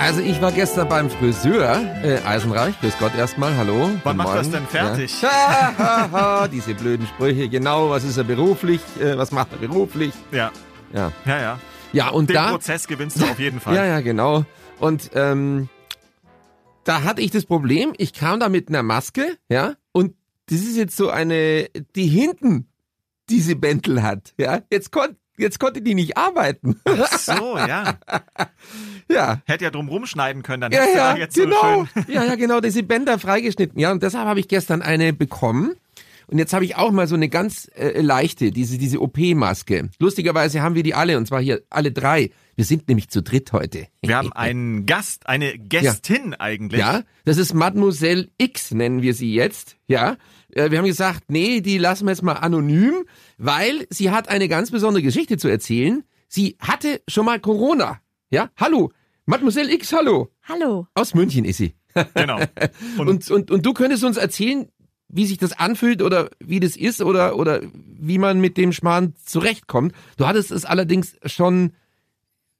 Also ich war gestern beim Friseur, äh, Eisenreich, grüß Gott erstmal, hallo. Wann macht das Morgen. denn fertig? Ja. Diese blöden Sprüche, genau, was ist er beruflich, äh, was macht er beruflich, Ja, ja. ja, ja. Ja, und Den da, Prozess gewinnst du auf jeden Fall. ja, ja, genau. Und ähm, da hatte ich das Problem, ich kam da mit einer Maske, ja, und das ist jetzt so eine, die hinten diese Bäntel hat, ja. Jetzt konnte jetzt konnte die nicht arbeiten. Ach so, ja. ja. Hätte ja drum rumschneiden können, dann Ja, ja, jetzt genau. so schön. Ja, ja, genau, diese Bänder freigeschnitten. Ja, und deshalb habe ich gestern eine bekommen. Und jetzt habe ich auch mal so eine ganz äh, leichte, diese, diese OP-Maske. Lustigerweise haben wir die alle, und zwar hier alle drei. Wir sind nämlich zu dritt heute. Wir haben einen Gast, eine Gästin eigentlich. Ja, das ist Mademoiselle X, nennen wir sie jetzt. Ja, Äh, wir haben gesagt, nee, die lassen wir jetzt mal anonym, weil sie hat eine ganz besondere Geschichte zu erzählen. Sie hatte schon mal Corona. Ja, hallo, Mademoiselle X, hallo. Hallo. Aus München ist sie. Genau. Und, Und, und, und du könntest uns erzählen, wie sich das anfühlt oder wie das ist oder, oder wie man mit dem Schmarrn zurechtkommt. Du hattest es allerdings schon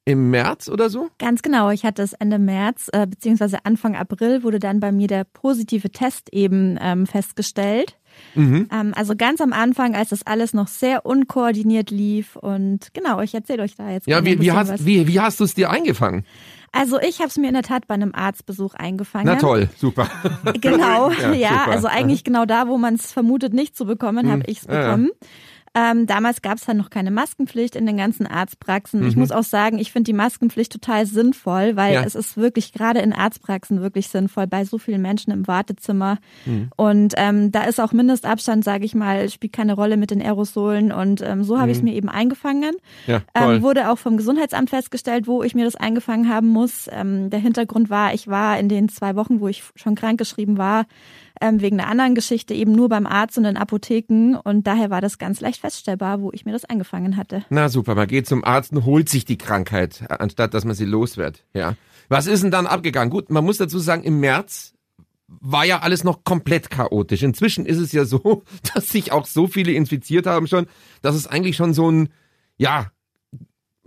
im März oder so? Ganz genau. Ich hatte es Ende März äh, beziehungsweise Anfang April wurde dann bei mir der positive Test eben ähm, festgestellt. Mhm. Ähm, also ganz am Anfang, als das alles noch sehr unkoordiniert lief und genau, ich erzähle euch da jetzt Ja, wie, wie hast, was. wie, wie hast du es dir eingefangen? Also ich habe es mir in der Tat bei einem Arztbesuch eingefangen. Na toll, super. Genau, Ja, ja, super. also eigentlich genau da, wo man es vermutet, nicht zu bekommen, habe ich es ja, ja. Ähm, damals gab es dann noch keine Maskenpflicht in den ganzen Arztpraxen. Ich muss auch sagen, ich finde die Maskenpflicht total sinnvoll, weil Mhm. Ja. es ist wirklich gerade in Arztpraxen wirklich sinnvoll bei so vielen Menschen im Wartezimmer. Mhm. Und ähm, da ist auch Mindestabstand, sage ich mal, spielt keine Rolle mit den Aerosolen. Und ähm, so habe ich es mir eben eingefangen. Mhm. Ja. Ähm, wurde auch vom Gesundheitsamt festgestellt, wo ich mir das eingefangen haben muss. Ähm, der Hintergrund war, ich war in den zwei Wochen, wo ich schon krankgeschrieben war, ähm, wegen einer anderen Geschichte eben nur beim Arzt und in Apotheken. Und daher war das ganz leicht feststellbar, wo ich mir das eingefangen hatte. Na super, man geht zum Arzt und holt sich die Krankheit, anstatt dass man sie los. Ja. Was ist denn dann abgegangen? Gut, man muss dazu sagen, im März war ja alles noch komplett chaotisch. Inzwischen ist es ja so, dass sich auch so viele infiziert haben schon, dass es eigentlich schon so ein, ja,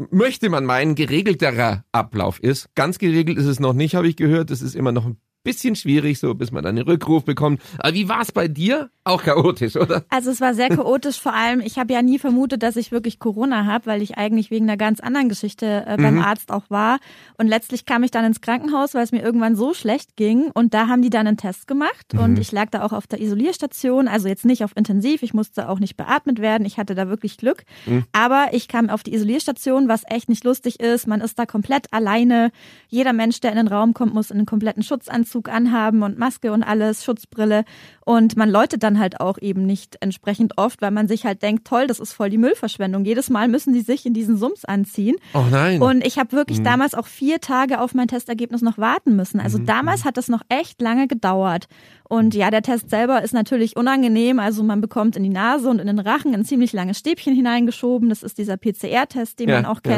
möchte man meinen, geregelterer Ablauf ist. Ganz geregelt ist es noch nicht, habe ich gehört. Es ist immer noch ein bisschen schwierig, so bis man dann einen Rückruf bekommt. Aber wie war es bei dir? Auch chaotisch, oder? Also es war sehr chaotisch, vor allem, ich habe ja nie vermutet, dass ich wirklich Corona habe, weil ich eigentlich wegen einer ganz anderen Geschichte äh, beim Arzt auch war. Und letztlich kam ich dann ins Krankenhaus, weil es mir irgendwann so schlecht ging. Und da haben die dann einen Test gemacht und ich lag da auch auf der Isolierstation, also jetzt nicht auf Intensiv, ich musste auch nicht beatmet werden, ich hatte da wirklich Glück. Aber ich kam auf die Isolierstation, was echt nicht lustig ist. Man ist da komplett alleine. Jeder Mensch, der in den Raum kommt, muss einen kompletten Schutzanzug anhaben und Maske und alles, Schutzbrille. Und man läutet dann halt auch eben nicht entsprechend oft, weil man sich halt denkt, toll, das ist voll die Müllverschwendung. Jedes Mal müssen die sich in diesen Sums anziehen. Oh nein. Und ich habe wirklich damals auch vier Tage auf mein Testergebnis noch warten müssen. Also damals hat das noch echt lange gedauert. Und ja, der Test selber ist natürlich unangenehm. Also man bekommt in die Nase und in den Rachen ein ziemlich langes Stäbchen hineingeschoben. Das ist dieser PCR-Test, den Ja, man auch ja.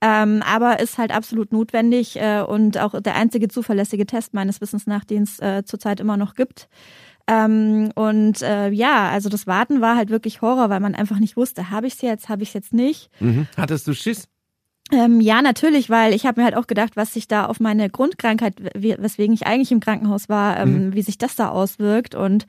Ähm, aber ist halt absolut notwendig äh, und auch der einzige zuverlässige Test meines Wissens nach, den es äh, zurzeit immer noch gibt. Ähm, und äh, ja, also das Warten war halt wirklich Horror, weil man einfach nicht wusste, habe ich es jetzt, habe ich es jetzt nicht. Mhm. Hattest du Schiss? Ähm, ja, natürlich, weil ich habe mir halt auch gedacht, was sich da auf meine Grundkrankheit, we- weswegen ich eigentlich im Krankenhaus war, ähm, wie sich das da auswirkt. Und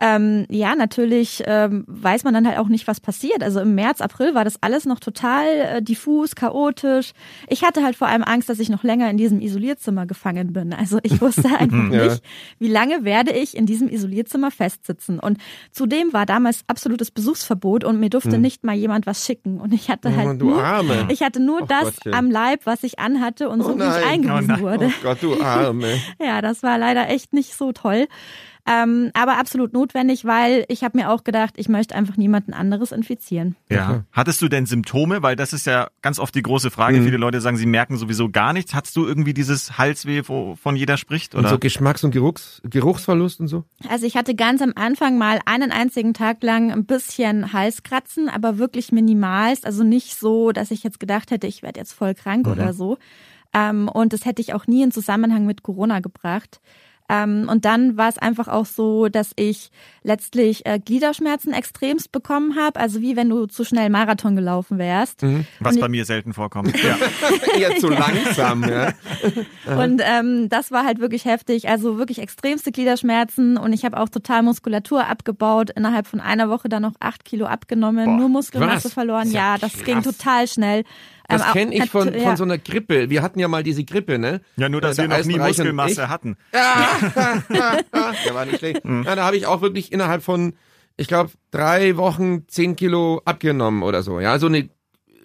ähm, ja, natürlich ähm, weiß man dann halt auch nicht, was passiert. Also im März, April war das alles noch total äh, diffus, chaotisch. Ich hatte halt vor allem Angst, dass ich noch länger in diesem Isolierzimmer gefangen bin. Also ich wusste einfach Ja. nicht, wie lange werde ich in diesem Isolierzimmer festsitzen. Und zudem war damals absolutes Besuchsverbot und mir durfte nicht mal jemand was schicken. Und ich hatte Oh, halt du nur, Arme. ich hatte nur Oh das Gottchen. am Leib, was ich anhatte und so Oh wie ich eingewiesen Oh wurde. Oh Gott, du Arme. Ja, das war leider echt nicht so toll. Ähm, aber absolut notwendig, weil ich habe mir auch gedacht, ich möchte einfach niemanden anderes infizieren. Ja. Hattest du denn Symptome? Weil das ist ja ganz oft die große Frage. Mhm. Viele Leute sagen, sie merken sowieso gar nichts. Hattest du irgendwie dieses Halsweh, wovon jeder spricht? Oder? Und so Geschmacks- und Geruchs Geruchsverlust und so? Also ich hatte ganz am Anfang mal einen einzigen Tag lang ein bisschen Halskratzen, aber wirklich minimalst. Also nicht so, dass ich jetzt gedacht hätte, ich werde jetzt voll krank mhm. oder so. Ähm, und das hätte ich auch nie in Zusammenhang mit Corona gebracht. Ähm, und dann war es einfach auch so, dass ich letztlich äh, Gliederschmerzen extremst bekommen habe. Also wie wenn du zu schnell Marathon gelaufen wärst. Mhm. Was und bei mir selten vorkommt. Ja. Eher zu langsam, ja. und ähm, das war halt wirklich heftig. Also wirklich extremste Gliederschmerzen und ich habe auch total Muskulatur abgebaut. Innerhalb von einer Woche dann noch acht Kilo abgenommen, Boah. nur Muskelmasse Was? verloren. Ja, das krass. ging total schnell. Das ähm, kenne ich von, von so einer Grippe. Wir hatten ja mal diese Grippe, ne? Ja, nur, dass äh, wir noch nie Muskelmasse hatten. Ja, der war nicht schlecht. Mhm. Ja, da habe ich auch wirklich innerhalb von, ich glaube, drei Wochen zehn Kilo abgenommen oder so. Ja, so eine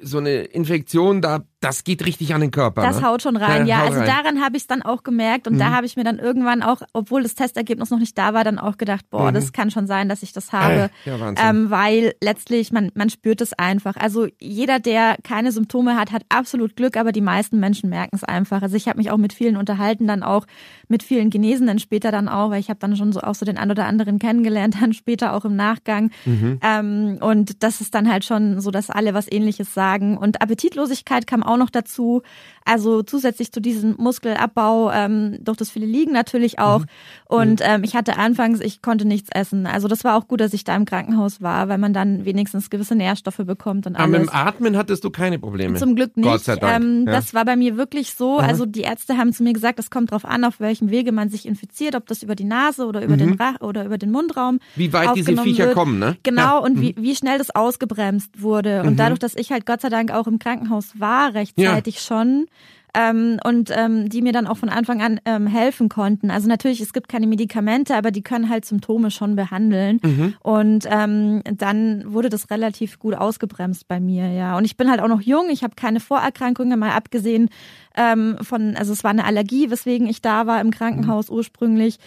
so eine Infektion, da das geht richtig an den Körper. Das ne? haut schon rein, ja. ja also rein. daran habe ich es dann auch gemerkt und mhm. da habe ich mir dann irgendwann auch, obwohl das Testergebnis noch nicht da war, dann auch gedacht, boah, mhm. das kann schon sein, dass ich das habe, äh, ja, ähm, weil letztlich man man spürt es einfach. Also jeder, der keine Symptome hat, hat absolut Glück, aber die meisten Menschen merken es einfach. Also ich habe mich auch mit vielen unterhalten, dann auch mit vielen Genesenen später dann auch, weil ich habe dann schon so auch so den ein oder anderen kennengelernt, dann später auch im Nachgang. Mhm. Ähm, und das ist dann halt schon so, dass alle was Ähnliches sagen. Und Appetitlosigkeit kam auch auch noch dazu. Also zusätzlich zu diesem Muskelabbau ähm, durch das viele Liegen natürlich auch. Mhm. Und mhm. ähm, ich hatte anfangs, ich konnte nichts essen. Also das war auch gut, dass ich da im Krankenhaus war, weil man dann wenigstens gewisse Nährstoffe bekommt und alles. Aber mit dem Atmen hattest du keine Probleme? Zum Glück nicht. Gott sei Dank. Ähm, ja. Das war bei mir wirklich so. Mhm. Also die Ärzte haben zu mir gesagt, es kommt darauf an, auf welchem Wege man sich infiziert, ob das über die Nase oder über mhm. den Rach oder über den Mundraum. Wie weit diese Viecher wird. kommen, ne? Genau, ja. und wie, mhm. wie schnell das ausgebremst wurde. Und mhm. dadurch, dass ich halt Gott sei Dank auch im Krankenhaus war, rechtzeitig ja. schon, ähm, und ähm, die mir dann auch von Anfang an ähm, helfen konnten. Also natürlich, es gibt keine Medikamente, aber die können halt Symptome schon behandeln. Mhm. Und ähm, dann wurde das relativ gut ausgebremst bei mir, ja. Und ich bin halt auch noch jung, ich habe keine Vorerkrankungen, mal abgesehen ähm, von, also es war eine Allergie, weswegen ich da war im Krankenhaus mhm. ursprünglich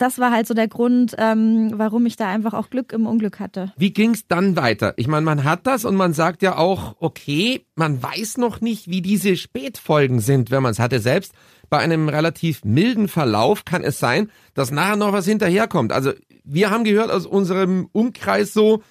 das war halt so der Grund, ähm, warum ich da einfach auch Glück im Unglück hatte. Wie ging's dann weiter? Ich meine, man hat das und man sagt ja auch, okay, man weiß noch nicht, wie diese Spätfolgen sind, wenn man es hatte. Selbst bei einem relativ milden Verlauf kann es sein, dass nachher noch was hinterherkommt. Also wir haben gehört aus unserem Umkreis so,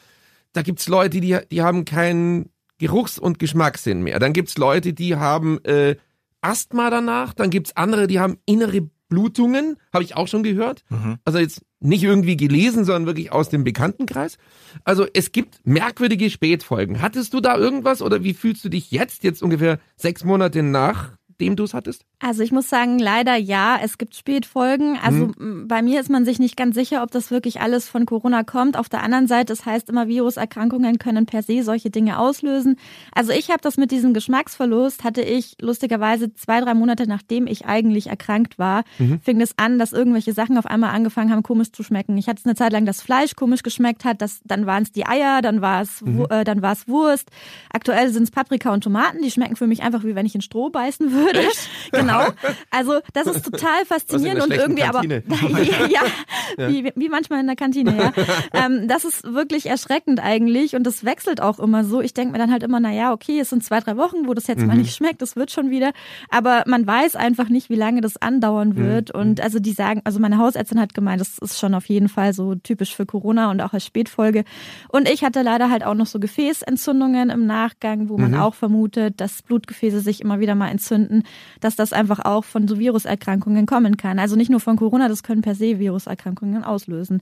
da gibt's Leute, die, die haben keinen Geruchs- und Geschmackssinn mehr. Dann gibt's Leute, die haben äh, Asthma danach. Dann gibt's andere, die haben innere Blutungen, habe ich auch schon gehört. Mhm. Also jetzt nicht irgendwie gelesen, sondern wirklich aus dem Bekanntenkreis. Also es gibt merkwürdige Spätfolgen. Hattest du da irgendwas oder wie fühlst du dich jetzt, jetzt ungefähr sechs Monate nach dem du es hattest? Also ich muss sagen, leider ja, es gibt Spätfolgen. Also mhm. bei mir ist man sich nicht ganz sicher, ob das wirklich alles von Corona kommt. Auf der anderen Seite, das heißt immer, Viruserkrankungen können per se solche Dinge auslösen. Also ich habe das mit diesem Geschmacksverlust, hatte ich lustigerweise zwei, drei Monate nachdem ich eigentlich erkrankt war, mhm. fing es an, dass irgendwelche Sachen auf einmal angefangen haben, komisch zu schmecken. Ich hatte es eine Zeit lang, dass Fleisch komisch geschmeckt hat, das, dann waren es die Eier, dann war es mhm. äh, dann war es Wurst. Aktuell sind es Paprika und Tomaten, die schmecken für mich einfach wie wenn ich in Stroh beißen würde würde. Echt? Genau. Also das ist total faszinierend und irgendwie Kantine. aber ja, ja. Wie, wie manchmal in der Kantine, ja. ähm, das ist wirklich erschreckend eigentlich und das wechselt auch immer so. Ich denke mir dann halt immer, na ja, okay, es sind zwei, drei Wochen, wo das jetzt mhm. mal nicht schmeckt, das wird schon wieder. Aber man weiß einfach nicht, wie lange das andauern wird. Mhm. Und also die sagen, also meine Hausärztin hat gemeint, das ist schon auf jeden Fall so typisch für Corona und auch als Spätfolge. Und ich hatte leider halt auch noch so Gefäßentzündungen im Nachgang, wo man mhm. auch vermutet, dass Blutgefäße sich immer wieder mal entzünden dass das einfach auch von so Viruserkrankungen kommen kann. Also nicht nur von Corona, das können per se Viruserkrankungen auslösen.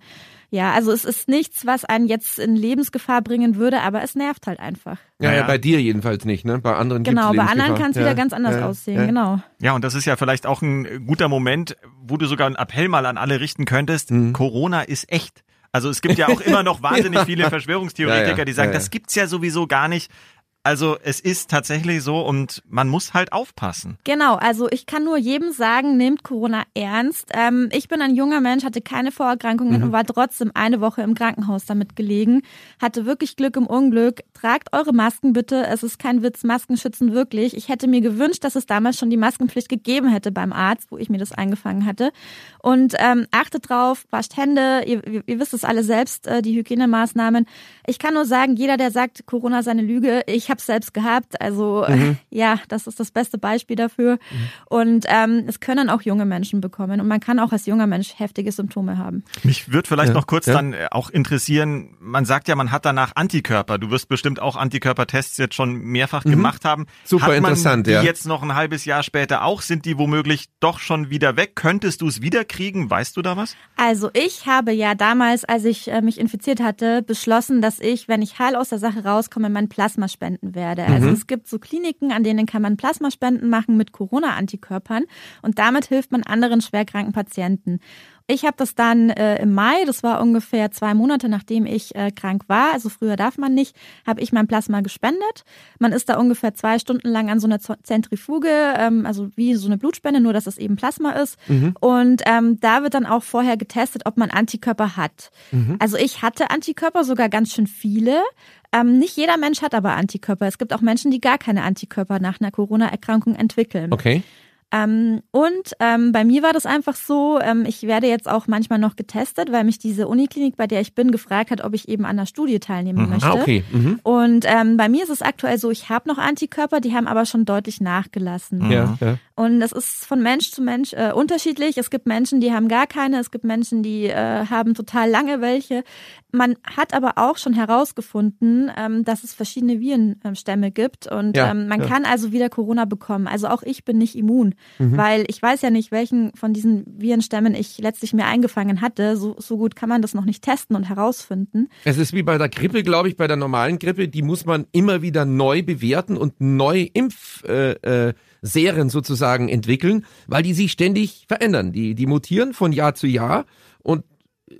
Ja, also es ist nichts, was einen jetzt in Lebensgefahr bringen würde, aber es nervt halt einfach. Ja, ja, bei dir jedenfalls nicht, ne? Bei anderen Genau, bei anderen kann es ja. wieder ganz anders ja, aussehen, ja. genau. Ja, und das ist ja vielleicht auch ein guter Moment, wo du sogar einen Appell mal an alle richten könntest. Mhm. Corona ist echt. Also es gibt ja auch immer noch wahnsinnig viele Verschwörungstheoretiker, die sagen, das gibt's ja sowieso gar nicht. Also es ist tatsächlich so und man muss halt aufpassen. Genau, also ich kann nur jedem sagen, nehmt Corona ernst. Ähm, ich bin ein junger Mensch, hatte keine Vorerkrankungen mhm. und war trotzdem eine Woche im Krankenhaus damit gelegen. Hatte wirklich Glück im Unglück. Tragt eure Masken bitte. Es ist kein Witz, Masken schützen wirklich. Ich hätte mir gewünscht, dass es damals schon die Maskenpflicht gegeben hätte beim Arzt, wo ich mir das eingefangen hatte. Und ähm, achtet drauf, wascht Hände. Ihr, ihr wisst es alle selbst, äh, die Hygienemaßnahmen. Ich kann nur sagen, jeder, der sagt, Corona ist eine Lüge, ich habe es selbst gehabt. Also mhm. ja, das ist das beste Beispiel dafür. Mhm. Und ähm, es können auch junge Menschen bekommen. Und man kann auch als junger Mensch heftige Symptome haben. Mich würde vielleicht ja. noch kurz ja. dann äh, auch interessieren, man sagt ja, man hat danach Antikörper. Du wirst bestimmt auch Antikörpertests jetzt schon mehrfach mhm. gemacht haben. Super hat interessant, die ja. jetzt noch ein halbes Jahr später auch? Sind die womöglich doch schon wieder weg? Könntest du es wiederkriegen? Weißt du da was? Also ich habe ja damals, als ich äh, mich infiziert hatte, beschlossen, dass ich, wenn ich heil aus der Sache rauskomme, mein Plasma spenden werde. Also mhm. Also es gibt so Kliniken, an denen kann man Plasmaspenden machen mit Corona-Antikörpern und damit hilft man anderen schwerkranken Patienten. Ich habe das dann äh, im Mai, das war ungefähr zwei Monate nachdem ich äh, krank war, also früher darf man nicht, habe ich mein Plasma gespendet. Man ist da ungefähr zwei Stunden lang an so einer Zentrifuge, ähm, also wie so eine Blutspende, nur dass es eben Plasma ist. Mhm. Und ähm, da wird dann auch vorher getestet, ob man Antikörper hat. Mhm. Also ich hatte Antikörper, sogar ganz schön viele. Ähm, nicht jeder Mensch hat aber Antikörper. Es gibt auch Menschen, die gar keine Antikörper nach einer Corona-Erkrankung entwickeln. Okay. Ähm, und ähm, bei mir war das einfach so, ähm, ich werde jetzt auch manchmal noch getestet, weil mich diese Uniklinik, bei der ich bin, gefragt hat, ob ich eben an der Studie teilnehmen mhm. möchte. Ah, okay. Mhm. Und ähm, bei mir ist es aktuell so, ich habe noch Antikörper, die haben aber schon deutlich nachgelassen. Ja, ja. Und das ist von Mensch zu Mensch äh, unterschiedlich. Es gibt Menschen, die haben gar keine, es gibt Menschen, die äh, haben total lange welche. Man hat aber auch schon herausgefunden, ähm, dass es verschiedene Virenstämme gibt und ja, ähm, man ja. kann also wieder Corona bekommen. Also auch ich bin nicht immun mhm. weil ich weiß ja nicht, welchen von diesen Virenstämmen ich letztlich mir eingefangen hatte. So, so gut kann man das noch nicht testen und herausfinden. Es ist wie bei der Grippe, glaube ich, bei der normalen Grippe, die muss man immer wieder neu bewerten und neu Impfserien äh, äh, sozusagen entwickeln, weil die sich ständig verändern. Die, die mutieren von Jahr zu Jahr und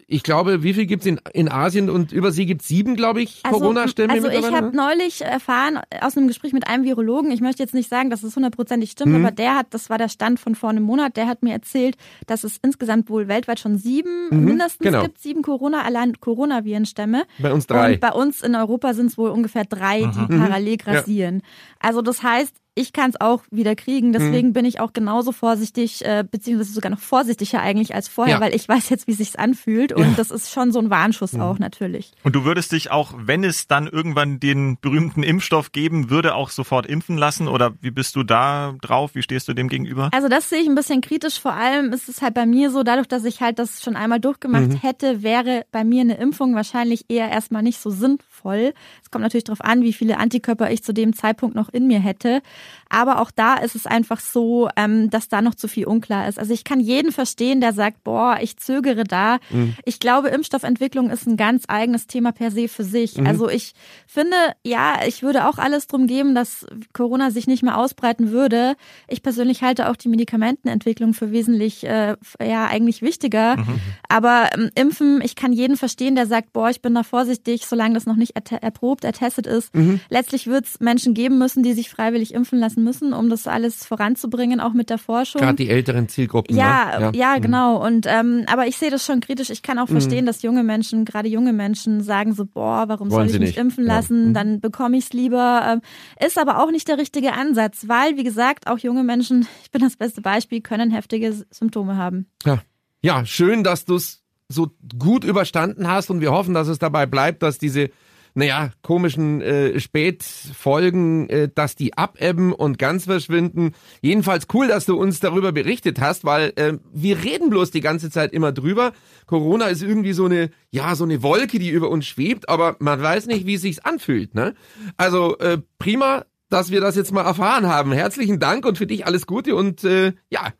ich glaube, wie viel gibt's in, in Asien und über sie gibt's sieben, glaube ich, also, Corona-Stämme Also ich habe neulich erfahren aus einem Gespräch mit einem Virologen, ich möchte jetzt nicht sagen, dass es hundertprozentig stimmt, mhm. aber der hat, das war der Stand von vor einem Monat, der hat mir erzählt, dass es insgesamt wohl weltweit schon sieben, mhm, mindestens genau. gibt sieben Corona, allein Coronavirenstämme. Bei uns drei. Und bei uns in Europa sind es wohl ungefähr drei, die mhm. parallel grassieren. Also das heißt, ich kann es auch wieder kriegen. Deswegen mhm. bin ich auch genauso vorsichtig, äh, beziehungsweise sogar noch vorsichtiger eigentlich als vorher, ja. weil ich weiß jetzt, wie sich's anfühlt. Und ja. das ist schon so ein Warnschuss mhm. auch natürlich. Und du würdest dich auch, wenn es dann irgendwann den berühmten Impfstoff geben würde, auch sofort impfen lassen? Oder wie bist du da drauf? Wie stehst du dem gegenüber? Also das sehe ich ein bisschen kritisch. Vor allem ist es halt bei mir so, dadurch, dass ich halt das schon einmal durchgemacht mhm. hätte, wäre bei mir eine Impfung wahrscheinlich eher erstmal nicht so sinnvoll. Es kommt natürlich darauf an, wie viele Antikörper ich zu dem Zeitpunkt noch in mir hätte. Aber auch da ist es einfach so, ähm, dass da noch zu viel unklar ist. Also ich kann jeden verstehen, der sagt, boah, ich zögere da. Mhm. Ich glaube, Impfstoffentwicklung ist ein ganz eigenes Thema per se für sich. Mhm. Also ich finde, ja, ich würde auch alles drum geben, dass Corona sich nicht mehr ausbreiten würde. Ich persönlich halte auch die Medikamentenentwicklung für wesentlich, äh, ja, eigentlich wichtiger. Mhm. Aber ähm, Impfen, ich kann jeden verstehen, der sagt, boah, ich bin da vorsichtig, solange das noch nicht erprobt, ertestet ist. Mhm. Letztlich wird es Menschen geben müssen, die sich freiwillig impfen lassen müssen, um das alles voranzubringen, auch mit der Forschung. Gerade die älteren Zielgruppen. Ja, ne? ja, ja, mhm. genau. Und ähm, aber ich sehe das schon kritisch. Ich kann auch verstehen, mhm. dass junge Menschen, gerade junge Menschen, sagen so, boah, warum Wollen soll ich mich nicht. impfen lassen? Ja. Mhm. Dann bekomme ich es lieber. Ähm, ist aber auch nicht der richtige Ansatz, weil, wie gesagt, auch junge Menschen, ich bin das beste Beispiel, können heftige Symptome haben. Ja, ja schön, dass du es so gut überstanden hast und wir hoffen, dass es dabei bleibt, dass diese naja, komischen äh, Spätfolgen, äh, dass die abebben und ganz verschwinden. Jedenfalls cool, dass du uns darüber berichtet hast, weil äh, wir reden bloß die ganze Zeit immer drüber. Corona ist irgendwie so eine, ja, so eine Wolke, die über uns schwebt, aber man weiß nicht, wie es sich anfühlt. Ne? Also äh, prima, dass wir das jetzt mal erfahren haben. Herzlichen Dank und für dich alles Gute und äh, ja.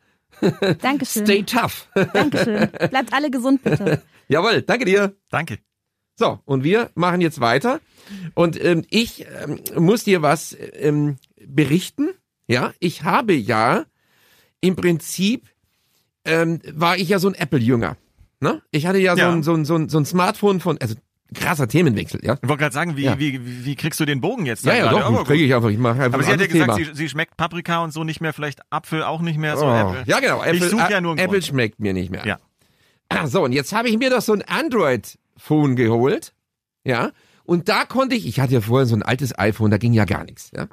Dankeschön. Stay tough. Dankeschön. Bleibt alle gesund, bitte. Jawohl, danke dir. Danke. So, und wir machen jetzt weiter. Und ähm, ich ähm, muss dir was ähm, berichten. Ja, ich habe ja im Prinzip ähm, war ich ja so ein Apple-Jünger. Ne? Ich hatte ja, ja. So, ein, so, ein, so, ein, so ein Smartphone von, also krasser Themenwechsel, ja. Ich wollte gerade sagen, wie, Ja. wie, wie, wie kriegst du den Bogen jetzt? Ja, ja, doch, kriege ich einfach. Ich mache einfach Aber sie hat ja gesagt, sie, sie schmeckt Paprika und so nicht mehr, vielleicht Apfel auch nicht mehr. So Oh, Äpfel. ja, genau. ich suche Apple, ja nur einen Apple Grund. schmeckt mir nicht mehr. Ja. So, und jetzt habe ich mir doch so ein Android-Phone geholt. Ja. Und da konnte ich, ich hatte ja vorher so ein altes iPhone, da ging ja gar nichts. Ja.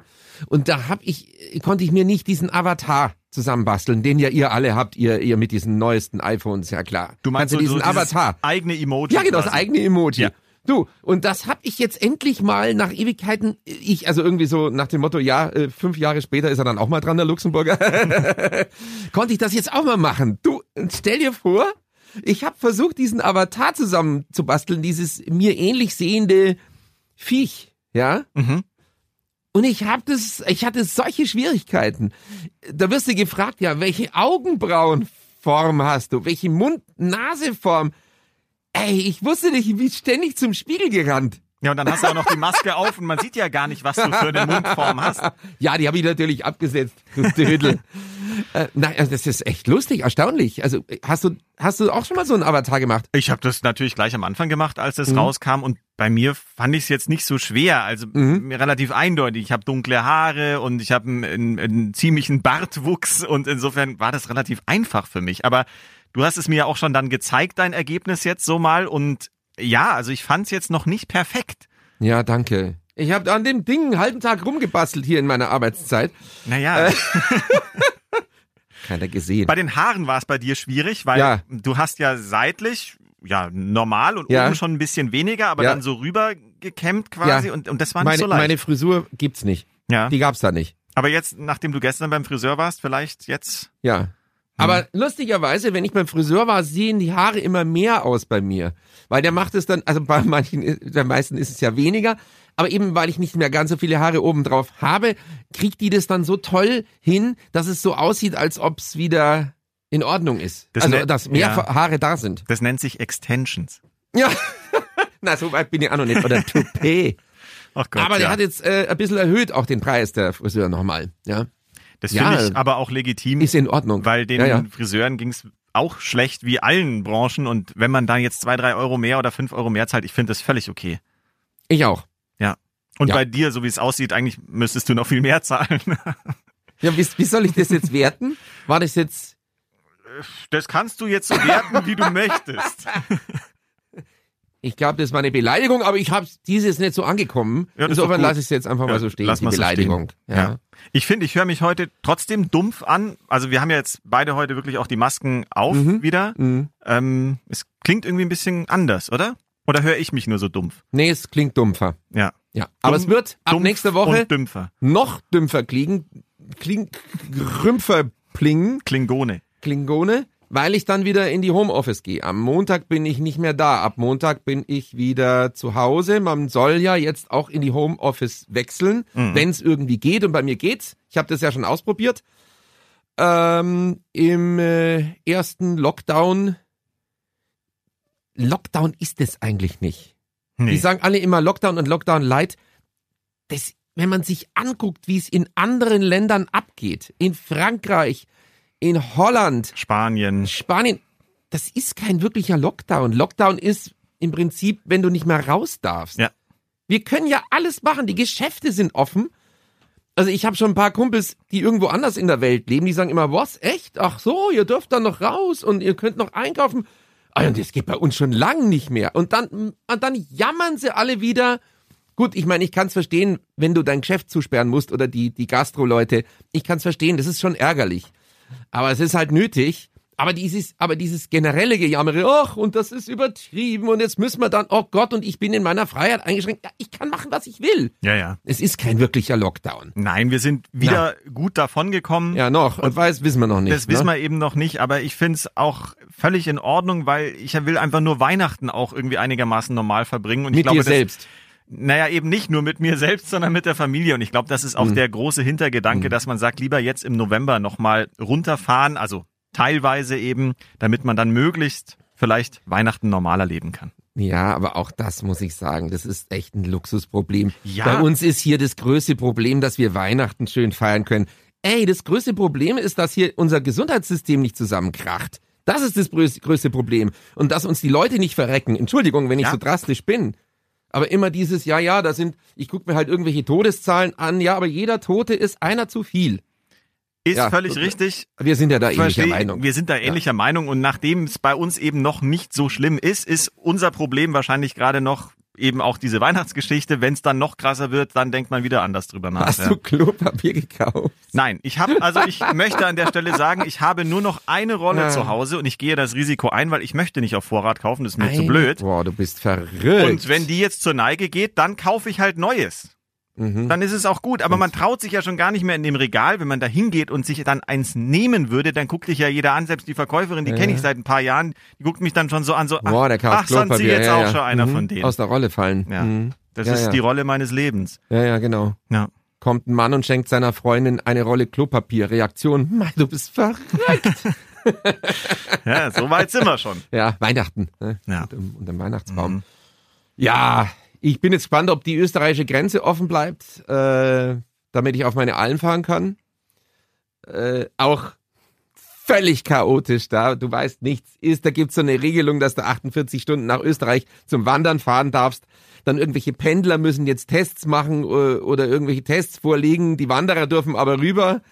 Und da hab ich, konnte ich mir nicht diesen Avatar zusammenbasteln, den ja ihr alle habt, ihr, ihr mit diesen neuesten iPhones, ja klar. Du meinst so, du diesen so Avatar? eigene Emoji? Ja, genau, das eigene Emoji. Ja. Du, und das hab ich jetzt endlich mal nach Ewigkeiten, ich, also irgendwie so nach dem Motto, ja, äh, fünf Jahre später ist er dann auch mal dran, der Luxemburger. Konnte ich das jetzt auch mal machen. Du, stell dir vor, ich habe versucht, diesen Avatar zusammenzubasteln, dieses mir ähnlich sehende Viech, ja? Mhm. Und ich hab das, ich hatte solche Schwierigkeiten. Da wirst du gefragt, ja, welche Augenbrauenform hast du? Welche Mund-Nase-Form? Ey, ich wusste nicht, ich bin ständig zum Spiegel gerannt. Ja, und dann hast du auch noch die Maske auf und man sieht ja gar nicht, was du für eine Mundform hast. Ja, die habe ich natürlich abgesetzt, du Dödel. äh, nein, also das ist echt lustig, erstaunlich. Also hast du, hast du auch schon mal so einen Avatar gemacht? Ich habe das natürlich gleich am Anfang gemacht, als Mhm. es rauskam und bei mir fand ich es jetzt nicht so schwer, also Mhm. relativ eindeutig. Ich habe dunkle Haare und ich habe einen, einen, einen ziemlichen Bartwuchs und insofern war das relativ einfach für mich. Aber du hast es mir ja auch schon dann gezeigt, dein Ergebnis jetzt so mal und ja, also ich fand es jetzt noch nicht perfekt. Ja, danke. Ich habe an dem Ding einen halben Tag rumgebastelt hier in meiner Arbeitszeit. Naja, Äh. Keiner gesehen. bei den Haaren war es bei dir schwierig, weil Ja. du hast ja seitlich ja normal und Ja. oben schon ein bisschen weniger, aber Ja. dann so rüber gekämmt quasi und, und das war nicht meine, so leicht. meine Frisur gibt's nicht. ja. Die gab's da nicht. Aber jetzt, nachdem du gestern beim Friseur warst, vielleicht jetzt. Ja. Aber lustigerweise, wenn ich beim Friseur war, sehen die Haare immer mehr aus bei mir. Weil der macht es dann, also bei manchen, bei meisten ist es ja weniger, aber eben weil ich nicht mehr ganz so viele Haare oben drauf habe, kriegt die das dann so toll hin, dass es so aussieht, als ob's wieder in Ordnung ist. Das also, dass mehr ja. Haare da sind. Das nennt sich Extensions. Ja. Na, so weit bin ich auch noch nicht. Oder Toupet. Ach Gott, aber der ja. hat jetzt äh, ein bisschen erhöht auch den Preis der Friseur nochmal. Ja. Das ja, finde ich aber auch legitim, Ist in Ordnung. weil den ja, ja. Friseuren ging's auch schlecht wie allen Branchen und wenn man da jetzt zwei, drei Euro mehr oder fünf Euro mehr zahlt, ich finde das völlig okay. Ich auch. Ja. Und bei dir, so wie es aussieht, eigentlich müsstest du noch viel mehr zahlen. Ja, wie, wie soll ich das jetzt werten? War das jetzt Das kannst du jetzt so werten, wie du möchtest. Ich glaube, das war eine Beleidigung, aber ich habe dieses nicht so angekommen. Ja, Insofern lasse ich es jetzt einfach Ja, mal so stehen, lass die mal so Beleidigung. stehen. Ja. Ich finde, ich höre mich heute trotzdem dumpf an. Also wir haben ja jetzt beide heute wirklich auch die Masken auf Mhm. wieder. Mhm. Ähm, es klingt irgendwie ein bisschen anders, oder? Oder höre ich mich nur so dumpf? Nee, es klingt dumpfer. Ja. Ja. Aber es wird ab nächster Woche Dümpfer. noch dümpfer klingen, kling, grümpfer plingen, Klingone. Klingone, weil ich dann wieder in die Homeoffice gehe. Am Montag bin ich nicht mehr da. Ab Montag bin ich wieder zu Hause. Man soll ja jetzt auch in die Homeoffice wechseln, Mhm. wenn es irgendwie geht. Und bei mir geht's. Ich habe das ja schon ausprobiert. Ähm, Im äh, ersten Lockdown. Lockdown ist es eigentlich nicht. Die Nee. sagen alle immer Lockdown und Lockdown Light. Das, wenn man sich anguckt, wie es in anderen Ländern abgeht, in Frankreich, in Holland, Spanien. Spanien, das ist kein wirklicher Lockdown. Lockdown ist im Prinzip, wenn du nicht mehr raus darfst. Ja. Wir können ja alles machen, die Geschäfte sind offen. Also ich habe schon ein paar Kumpels, die irgendwo anders in der Welt leben, die sagen immer, was, echt? Ach so, ihr dürft dann noch raus und ihr könnt noch einkaufen. Ah, Und das geht bei uns schon lang nicht mehr. Und dann, und dann jammern sie alle wieder. Gut, ich meine, ich kann es verstehen, wenn du dein Geschäft zusperren musst oder die, die Gastro-Leute. Ich kann es verstehen, das ist schon ärgerlich. Aber es ist halt nötig. Aber dieses, aber dieses generelle Gejammere, ach, und das ist übertrieben und jetzt müssen wir dann, oh Gott, und ich bin in meiner Freiheit eingeschränkt. Ja, ich kann machen, was ich will. Ja, ja. Es ist kein wirklicher Lockdown. Nein, wir sind wieder gut davon gekommen. Ja, noch. Und weiß, wissen wir noch nicht. Das wissen ne? wir eben noch nicht, aber ich finde es auch völlig in Ordnung, weil ich will einfach nur Weihnachten auch irgendwie einigermaßen normal verbringen. Und ich Mit glaube, dir das, selbst. Naja, eben nicht nur mit mir selbst, sondern mit der Familie. Und ich glaube, das ist auch Mhm. der große Hintergedanke, dass man sagt, lieber jetzt im November nochmal runterfahren, also teilweise eben, damit man dann möglichst vielleicht Weihnachten normaler leben kann. Ja, aber auch das muss ich sagen, das ist echt ein Luxusproblem. Ja. Bei uns ist hier das größte Problem, dass wir Weihnachten schön feiern können. Ey, das größte Problem ist, dass hier unser Gesundheitssystem nicht zusammenkracht. Das ist das größ- größte Problem. Und dass uns die Leute nicht verrecken. Entschuldigung, wenn ich Ja. so drastisch bin. Aber immer dieses, ja, ja, da sind, ich gucke mir halt irgendwelche Todeszahlen an, ja, aber jeder Tote ist einer zu viel. Ist Ja. völlig richtig. Wir sind ja da ähnlicher Versteh- Meinung. Wir sind da ähnlicher Meinung und nachdem es bei uns eben noch nicht so schlimm ist, ist unser Problem wahrscheinlich gerade noch eben auch diese Weihnachtsgeschichte. Wenn es dann noch krasser wird, dann denkt man wieder anders drüber nach. Hast ja. du Klopapier gekauft? Nein, ich habe also ich möchte an der Stelle sagen, ich habe nur noch eine Rolle Ja. zu Hause und ich gehe das Risiko ein, weil ich möchte nicht auf Vorrat kaufen, das ist mir zu Ein- blöd. Boah, du bist verrückt. Und wenn die jetzt zur Neige geht, dann kaufe ich halt Neues. Mhm. Dann ist es auch gut. Aber man traut sich ja schon gar nicht mehr in dem Regal, wenn man da hingeht und sich dann eins nehmen würde, dann guckt dich ja jeder an, selbst die Verkäuferin, die kenne ich seit ein paar Jahren, die guckt mich dann schon so an, so, ach, Boah, der ach sind sie jetzt ja, auch ja. schon einer Mhm. von denen. Aus der Rolle fallen. ja, Mhm. das Ja, ist ja. die Rolle meines Lebens. Ja, ja, genau. Ja. Kommt ein Mann und schenkt seiner Freundin eine Rolle Klopapier. Reaktion, Mann, du bist verrückt. Ja, so weit sind wir schon. ja, Weihnachten. Ne? Ja. Unter dem Weihnachtsbaum. Mhm. Ja, ich bin jetzt gespannt, ob die österreichische Grenze offen bleibt, äh, damit ich auf meine Alm fahren kann. Äh, auch völlig chaotisch da. Du weißt nichts ist. Da gibt's so eine Regelung, dass du 48 Stunden nach Österreich zum Wandern fahren darfst. Dann irgendwelche Pendler müssen jetzt Tests machen äh, oder irgendwelche Tests vorlegen. Die Wanderer dürfen aber rüber.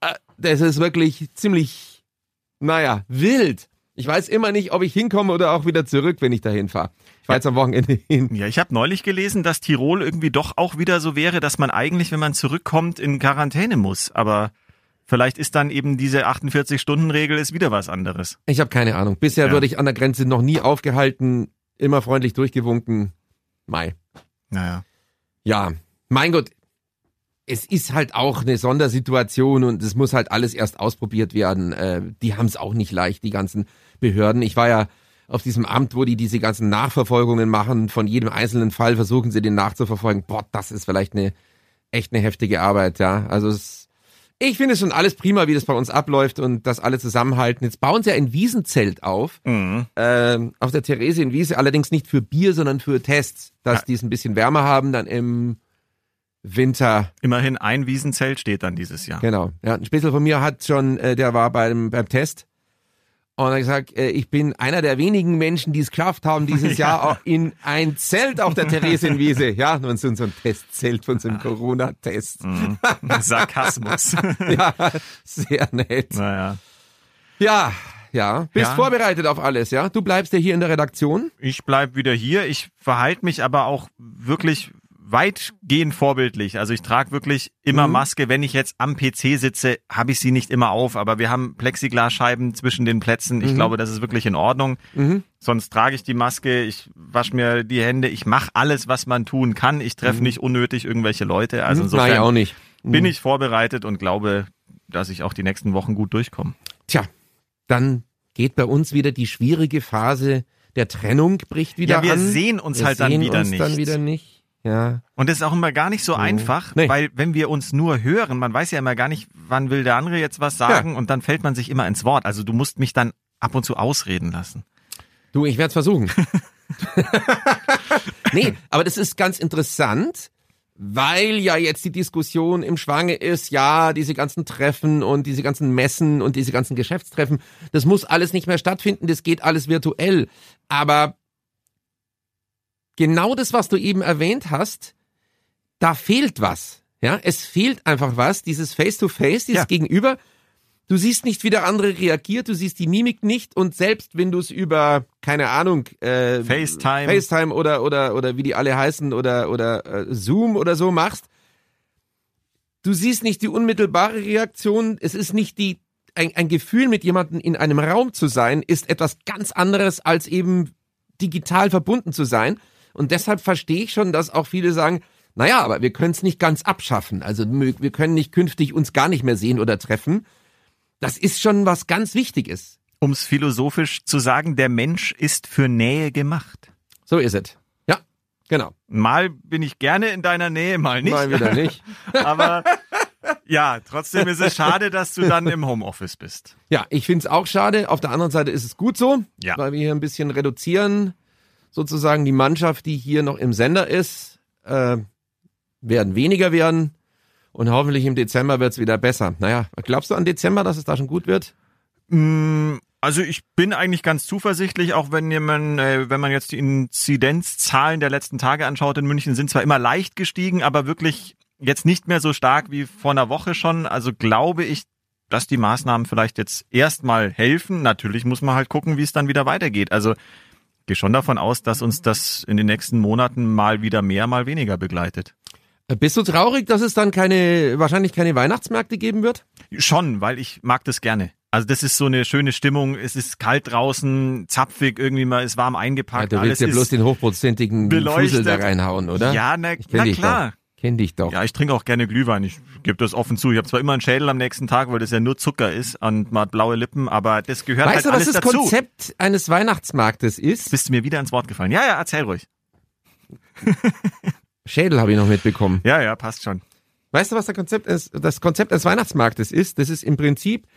Äh, Das ist wirklich ziemlich, naja, wild. Ich weiß immer nicht, ob ich hinkomme oder auch wieder zurück, wenn ich dahin fahre. Ich fahre jetzt am Wochenende hin. Ja, ich habe neulich gelesen, dass Tirol irgendwie doch auch wieder so wäre, dass man eigentlich, wenn man zurückkommt, in Quarantäne muss. Aber vielleicht ist dann eben diese 48-Stunden-Regel ist wieder was anderes. Ich habe keine Ahnung. Bisher Ja. wurde ich an der Grenze noch nie aufgehalten, immer freundlich durchgewunken. Mai. Naja. Ja, mein Gott, es ist halt auch eine Sondersituation und es muss halt alles erst ausprobiert werden. Äh, die haben es auch nicht leicht, die ganzen Behörden. Ich war ja auf diesem Amt, wo die diese ganzen Nachverfolgungen machen. Von jedem einzelnen Fall versuchen sie den nachzuverfolgen. Boah, das ist vielleicht eine echt eine heftige Arbeit, ja. Also es, ich finde es schon alles prima, wie das bei uns abläuft und das alle zusammenhalten. Jetzt bauen sie ein Wiesenzelt auf Mhm. ähm, auf der Theresienwiese, allerdings nicht für Bier, sondern für Tests, dass Ja. die es ein bisschen wärmer haben, dann im Winter. Immerhin ein Wiesenzelt steht dann dieses Jahr. Genau. Ja, ein Spitzel von mir hat schon, äh, der war beim, beim Test und hat gesagt, äh, ich bin einer der wenigen Menschen, die es geschafft haben, dieses Jahr auch in ein Zelt auf der Theresienwiese. Ja, und so, so ein Testzelt von so einem Corona-Test. Mhm. Sarkasmus. Ja, sehr nett. naja. Ja, ja. Bist Ja. vorbereitet auf alles, ja? Du bleibst ja hier in der Redaktion. Ich bleib wieder hier. Ich verhalte mich aber auch wirklich weitgehend vorbildlich. Also ich trage wirklich immer Mhm. Maske. Wenn ich jetzt am PC sitze, habe ich sie nicht immer auf. Aber wir haben Plexiglasscheiben zwischen den Plätzen. Ich glaube, das ist wirklich in Ordnung. Mhm. Sonst trage ich die Maske, ich wasche mir die Hände, ich mache alles, was man tun kann. Ich treffe nicht unnötig irgendwelche Leute. Also Mhm. Nein, insofern auch nicht. bin ich vorbereitet und glaube, dass ich auch die nächsten Wochen gut durchkomme. Tja, dann geht bei uns wieder die schwierige Phase der Trennung bricht wieder Ja, wir an. sehen uns wir halt dann sehen wieder uns nicht. dann wieder nicht. Ja. Und das ist auch immer gar nicht so einfach, Nee. weil wenn wir uns nur hören, man weiß ja immer gar nicht, wann will der andere jetzt was sagen und dann fällt man sich immer ins Wort. Also du musst mich dann ab und zu ausreden lassen. Du, ich werde es versuchen. nee, aber das ist ganz interessant, weil ja jetzt die Diskussion im Schwange ist, ja, diese ganzen Treffen und diese ganzen Messen und diese ganzen Geschäftstreffen, das muss alles nicht mehr stattfinden, das geht alles virtuell. Aber genau das, was du eben erwähnt hast, da fehlt was. Ja, es fehlt einfach was, dieses Face-to-Face, dieses Ja. Gegenüber. Du siehst nicht, wie der andere reagiert, du siehst die Mimik nicht und selbst wenn du es über, keine Ahnung, äh, FaceTime. FaceTime oder, oder, oder wie die alle heißen oder, oder äh, Zoom oder so machst, du siehst nicht die unmittelbare Reaktion, es ist nicht die, ein, ein Gefühl mit jemandem in einem Raum zu sein, ist etwas ganz anderes als eben digital verbunden zu sein. Und deshalb verstehe ich schon, dass auch viele sagen, naja, aber wir können es nicht ganz abschaffen. Also wir können nicht künftig uns gar nicht mehr sehen oder treffen. Das ist schon was ganz Wichtiges. Um es philosophisch zu sagen, der Mensch ist für Nähe gemacht. So ist es. Ja, genau. Mal bin ich gerne in deiner Nähe, mal nicht. Mal wieder nicht. Aber ja, trotzdem ist es schade, dass du dann im Homeoffice bist. Ja, ich find's auch schade. Auf der anderen Seite ist es gut so, Ja. weil wir hier ein bisschen reduzieren. Sozusagen die Mannschaft, die hier noch im Sender ist, äh, werden weniger werden. Und hoffentlich im Dezember wird's wieder besser. Naja, glaubst du an Dezember, dass es da schon gut wird? Mm, Also ich bin eigentlich ganz zuversichtlich, auch wenn man, äh, wenn man jetzt die Inzidenzzahlen der letzten Tage anschaut in München, sind zwar immer leicht gestiegen, aber wirklich jetzt nicht mehr so stark wie vor einer Woche schon. Also glaube ich, dass die Maßnahmen vielleicht jetzt erstmal helfen. Natürlich muss man halt gucken, wie es dann wieder weitergeht. Also gehe schon davon aus, dass uns das in den nächsten Monaten mal wieder mehr, mal weniger begleitet. Bist du traurig, dass es dann keine, wahrscheinlich keine Weihnachtsmärkte geben wird? Schon, weil ich mag das gerne. Also das ist so eine schöne Stimmung. Es ist kalt draußen, zapfig, irgendwie mal ist warm eingepackt. Ja, du willst alles ja bloß den hochprozentigen beleuchtet. Fusel da reinhauen, oder? Ja, na, na klar. Doch. Kenn dich doch. Ja, ich trinke auch gerne Glühwein. Ich gebe das offen zu. Ich habe zwar immer einen Schädel am nächsten Tag, weil das ja nur Zucker ist und man hat blaue Lippen, aber das gehört weißt halt du, was alles das dazu. Konzept eines Weihnachtsmarktes ist? Bist du mir wieder ins Wort gefallen? Ja, ja, erzähl ruhig. Schädel habe ich noch mitbekommen. Ja, ja, passt schon. Weißt du, was der Konzept ist, das Konzept eines Weihnachtsmarktes ist? Das ist im Prinzip,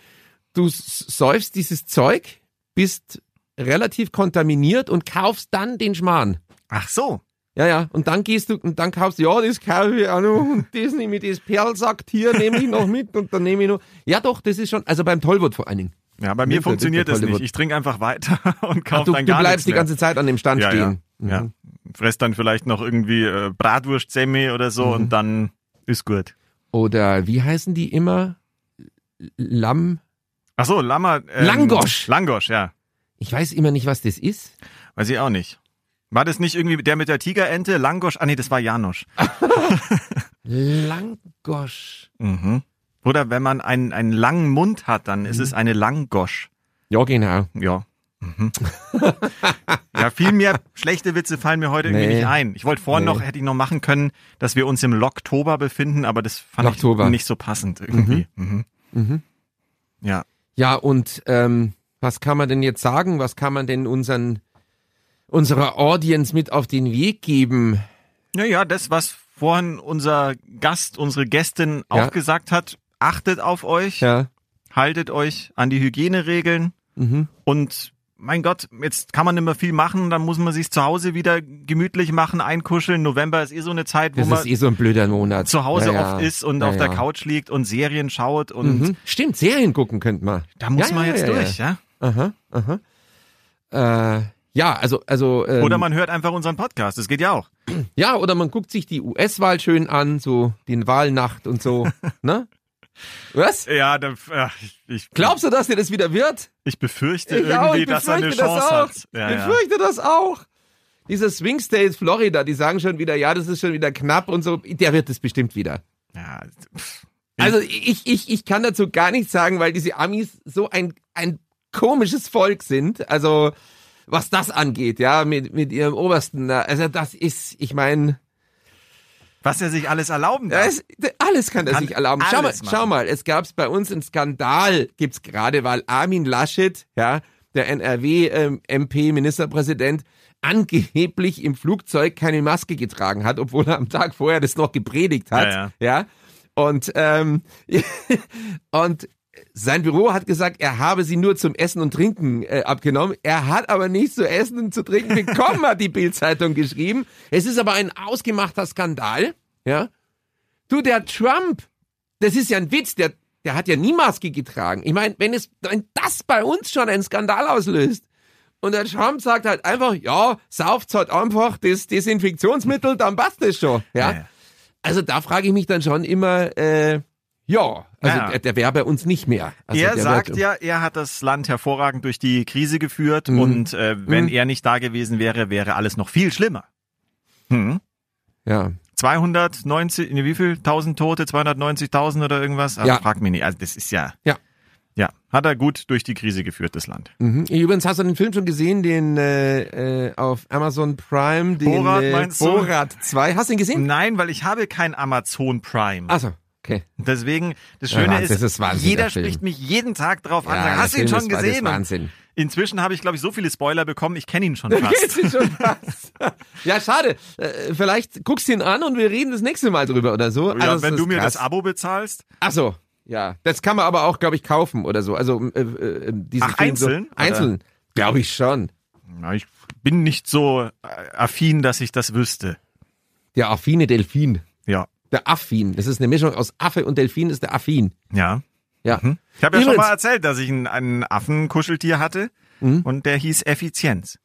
du säufst dieses Zeug, bist relativ kontaminiert und kaufst dann den Schmarrn. Ach so. Ja, ja. Und dann gehst du und dann kaufst du, ja, das kaufe ich auch noch und das nehme ich, das Perlsacktier nehme ich noch mit und dann nehme ich noch. Ja, doch, das ist schon, also beim Tollwut vor allen Dingen. Ja, bei mir Winter, funktioniert das nicht. Ich trinke einfach weiter und Ach, kaufe du, dann du gar bleibst nichts die ganze Zeit an dem Stand ja, stehen. Mhm. ja, ja. Fress dann vielleicht noch irgendwie äh, Bratwurstsemme oder so Mhm. und dann ist gut. Oder wie heißen die immer? Lamm. Ach so, Lammer. Ähm, Langosch. Langosch, ja. Ich weiß immer nicht, was das ist. Weiß ich auch nicht. War das nicht irgendwie der mit der Tigerente? Langosch? Ah nee, das war Janosch. Langosch. Mhm. Oder wenn man einen, einen langen Mund hat, dann Mhm. ist es eine Langosch. Ja, genau. Ja. Mhm. ja, viel mehr schlechte Witze fallen mir heute irgendwie Nee. nicht ein. Ich wollte vorhin Nee. noch, hätte ich noch machen können, dass wir uns im Locktober befinden, aber das fand Locktober. ich nicht so passend irgendwie. Mhm. Mhm. Ja. Ja, und ähm, was kann man denn jetzt sagen? Was kann man denn unseren unserer Audience mit auf den Weg geben? Naja, das, was vorhin unser Gast, unsere Gästin auch Ja. gesagt hat, achtet auf euch, Ja. haltet euch an die Hygieneregeln Mhm. und mein Gott, jetzt kann man nicht mehr viel machen, dann muss man sich zu Hause wieder gemütlich machen, einkuscheln. November ist eh so eine Zeit, wo Das man ist eh so ein blöder Monat. zu Hause ja, oft ist und auf der. Couch liegt und Serien schaut und Mhm. Stimmt, Serien gucken könnte man. da muss man jetzt durch, ja. Aha, aha. Äh, ja, also, also. Ähm, Oder man hört einfach unseren Podcast, das geht ja auch. ja, oder man guckt sich die US-Wahl schön an, so die Wahlnacht und so. ne? Was? Ja, da, ach, ich, Glaubst du, dass dir das wieder wird? ich befürchte Ich irgendwie, ich dass er eine befürchte das Chance auch. hat. Ja, ich ja. befürchte das auch. Diese Swing States Florida, die sagen schon wieder, ja, das ist schon wieder knapp und so. Der wird es bestimmt wieder. ja. Also ich, ich, ich kann dazu gar nichts sagen, weil diese Amis so ein, ein komisches Volk sind. Also was das angeht, ja, mit, mit ihrem Obersten. Also das ist, ich meine, was er sich alles erlauben Ja, es, alles kann er Kann sich erlauben. Schau mal, machen. schau mal, es gab's bei uns einen Skandal, gibt's gerade, weil Armin Laschet, ja, der NRW-MP, Ministerpräsident, angeblich im Flugzeug keine Maske getragen hat, obwohl er am Tag vorher das noch gepredigt hat. Ja, ja. Und, ähm, und sein Büro hat gesagt, er habe sie nur zum Essen und Trinken äh, abgenommen. Er hat aber nichts zu essen und zu trinken bekommen, hat die Bildzeitung geschrieben. Es ist aber ein ausgemachter Skandal, ja. Du, der Trump, das ist ja ein Witz, der, der hat ja nie Maske getragen. Ich meine, wenn es, wenn das bei uns schon einen Skandal auslöst und der Trump sagt halt einfach, ja, sauft halt einfach das Desinfektionsmittel, dann passt das schon, ja. Also da frage ich mich dann schon immer, äh, ja, also Ja. der, der wäre bei uns nicht mehr. Also er sagt wird- ja, er hat das Land hervorragend durch die Krise geführt Mhm. und äh, wenn Mhm. er nicht da gewesen wäre, wäre alles noch viel schlimmer. Hm. Ja, 290, nee, wie viel? 1000 Tote, 290.000 oder irgendwas? Also Ja. frag mich nicht. Also das ist ja, Ja. ja, hat er gut durch die Krise geführt, das Land. Mhm. Übrigens hast du den Film schon gesehen, den äh, äh, auf Amazon Prime, den Borat, äh, meinst du? Borat 2. Hast du ihn gesehen? Nein, weil ich habe kein Amazon Prime. Achso, okay. Deswegen, das Ja, Schöne Wahnsinn, ist, Wahnsinn, jeder spricht mich jeden Tag drauf an. Ja, sagt, Hast du ihn Film schon gesehen? Wahnsinn. inzwischen habe ich, glaube ich, so viele Spoiler bekommen, ich kenne ihn schon fast. dir schon was? ja, schade. Äh, vielleicht guckst du ihn an und wir reden das nächste Mal drüber oder so. Ja, Also, wenn du mir krass. das Abo bezahlst, Ach so, ja. Das kann man aber auch, glaube ich, kaufen oder so. Also äh, äh, diesen Ach, Film so, einzeln, oder? einzeln. Glaube ich schon. na, ich bin nicht so äh, affin, dass ich das wüsste. Der affine Delfin. Ja, Der Affin. Das ist eine Mischung aus Affe und Delfin, ist der Affin. ja. Ja. Hm? Ich habe ja schon mal erzählt, dass ich ein, ein Affenkuscheltier hatte Mhm. und der hieß Effizienz.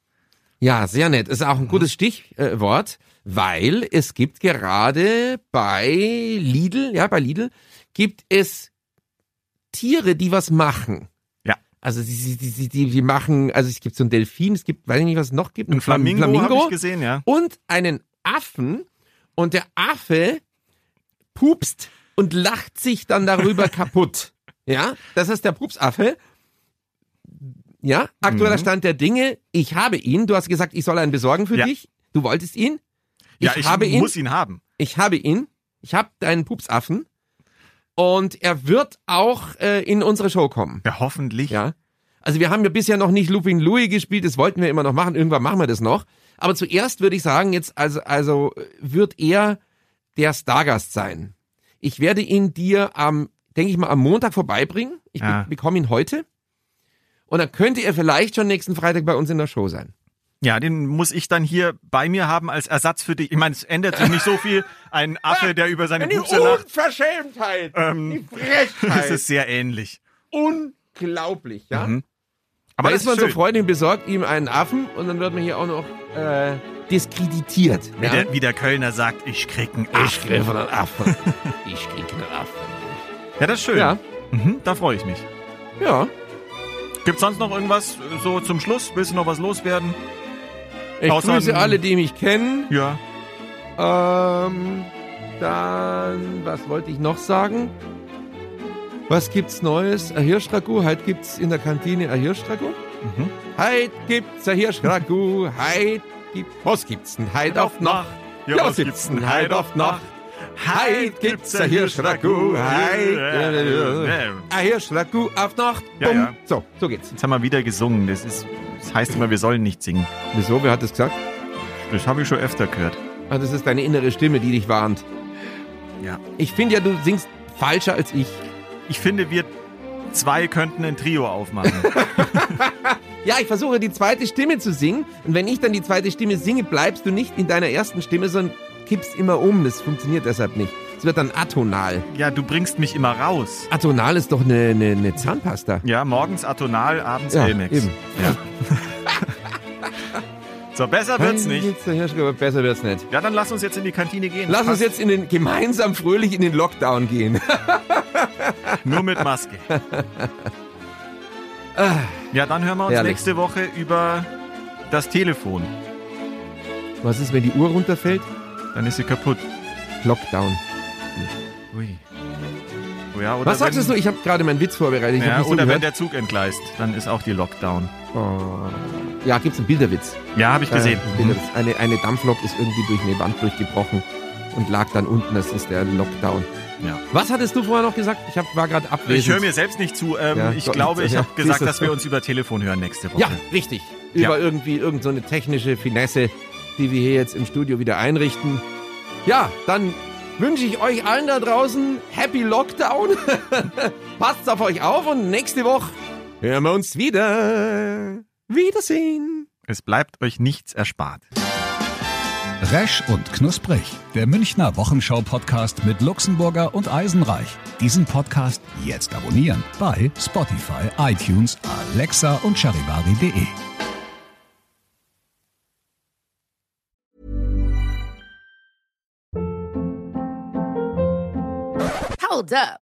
Ja, sehr nett. Ist auch ein gutes Stichwort, weil es gibt gerade bei Lidl, ja, bei Lidl gibt es Tiere, die was machen. Ja. Also die, die, die, die, machen, also es gibt so ein Delfin, es gibt, weiß ich nicht, was es noch gibt, Ein Flamingo, habe ich gesehen, ja. und einen Affen und der Affe pupst und lacht sich dann darüber kaputt. Ja, das ist der Pupsaffe. Ja, aktueller Mhm. Stand der Dinge. Ich habe ihn. Du hast gesagt, ich soll einen besorgen für Ja. dich. Du wolltest ihn. Ja, ich habe ihn. muss ihn haben. Ich habe ihn. Ich habe deinen Pupsaffen. Und er wird auch äh, in unsere Show kommen. Ja, hoffentlich. Ja. Also wir haben ja bisher noch nicht Looping Louis gespielt, das wollten wir immer noch machen, irgendwann machen wir das noch. Aber zuerst würde ich sagen, jetzt also, also wird er der Stargast sein. Ich werde ihn dir am, denke ich mal, am Montag vorbeibringen. Ich Ja. be bekomme ihn heute. Und dann könnte er vielleicht schon nächsten Freitag bei uns in der Show sein. Ja, den muss ich dann hier bei mir haben als Ersatz für dich. Ich meine, es ändert sich nicht so viel. Ein Affe, der über seine Pupse lacht. Unverschämtheit, Ähm, die Das Frechheit. ist sehr ähnlich. unglaublich, ja. Mhm. Aber das ist man ist so schön. freundlich besorgt ihm einen Affen und dann wird man hier auch noch äh, diskreditiert. Wie, der, wie der Kölner sagt, ich krieg einen Ich Affen. kriege einen Affen. ich kriege einen Affen. Ja, das ist schön. Ja, Mhm, da freue ich mich. ja. Gibt's sonst noch irgendwas äh, so zum Schluss? Willst du noch was loswerden? Ich Außer grüße alle, die mich kennen. Ja. Ähm, dann, was wollte ich noch sagen? Was gibt's Neues? Ein Hirschragout. Heute gibt's in der Kantine ein Hirschragout. Mhm. Heute gibt's ein Hirschragout. Heute gibt, was gibt's denn heute auf Nacht? Ja, was gibt's denn heute auf Nacht? Heute gibt's ein Hirschragout. Heute ein Hirschragout auf Nacht. Ja, ja. So, so geht's. Jetzt haben wir wieder gesungen. Das, ist, das heißt immer, wir sollen nicht singen. Wieso? Wer hat das gesagt? Das habe ich schon öfter gehört. Ah, das ist deine innere Stimme, die dich warnt. Ja. Ich finde ja, du singst falscher als ich. Ich finde, wir zwei könnten ein Trio aufmachen. Ja, ich versuche die zweite Stimme zu singen. Und wenn ich dann die zweite Stimme singe, bleibst du nicht in deiner ersten Stimme, sondern kippst immer um. Das funktioniert deshalb nicht. Es wird dann atonal. ja, du bringst mich immer raus. Atonal ist doch eine, eine, eine Zahnpasta. Ja, morgens Atonal, abends Ja, Elmex. eben. Ja. so, besser wird's nicht. Besser wird's nicht. Ja, dann lass uns jetzt in die Kantine gehen. Lass uns jetzt in den, gemeinsam fröhlich in den Lockdown gehen. Nur mit Maske. ja, dann hören wir uns Herrlich. nächste Woche über das Telefon. Was ist, wenn die Uhr runterfällt? Dann ist sie kaputt. Lockdown. Ui. Oh ja, oder Was sagst wenn, du? Ich habe gerade meinen Witz vorbereitet. Ich Ja, nicht so oder wenn der Zug entgleist, dann ist auch die Lockdown. Oh. Ja, gibt's einen Bilderwitz. Ja, habe ich gesehen. Äh, Bilderwitz. Eine, eine Dampflok ist irgendwie durch eine Wand durchgebrochen und lag dann unten. Das ist der Lockdown. Ja. Was hattest du vorher noch gesagt? Ich hab, war gerade abwesend. Ich höre mir selbst nicht zu. Ähm, Ja, ich glaube, ich habe gesagt, dass wir uns über Telefon hören nächste Woche. Ja, richtig. Über irgendwie irgendeine so eine technische Finesse, die wir hier jetzt im Studio wieder einrichten. Ja, dann wünsche ich euch allen da draußen Happy Lockdown. Passt auf euch auf und nächste Woche hören wir uns wieder. Wiedersehen. Es bleibt euch nichts erspart. Resch und Knusprig, der Münchner Wochenschau-Podcast mit Luxemburger und Eisenreich. Diesen Podcast jetzt abonnieren bei Spotify, iTunes, Alexa und charivari.de. Hold up.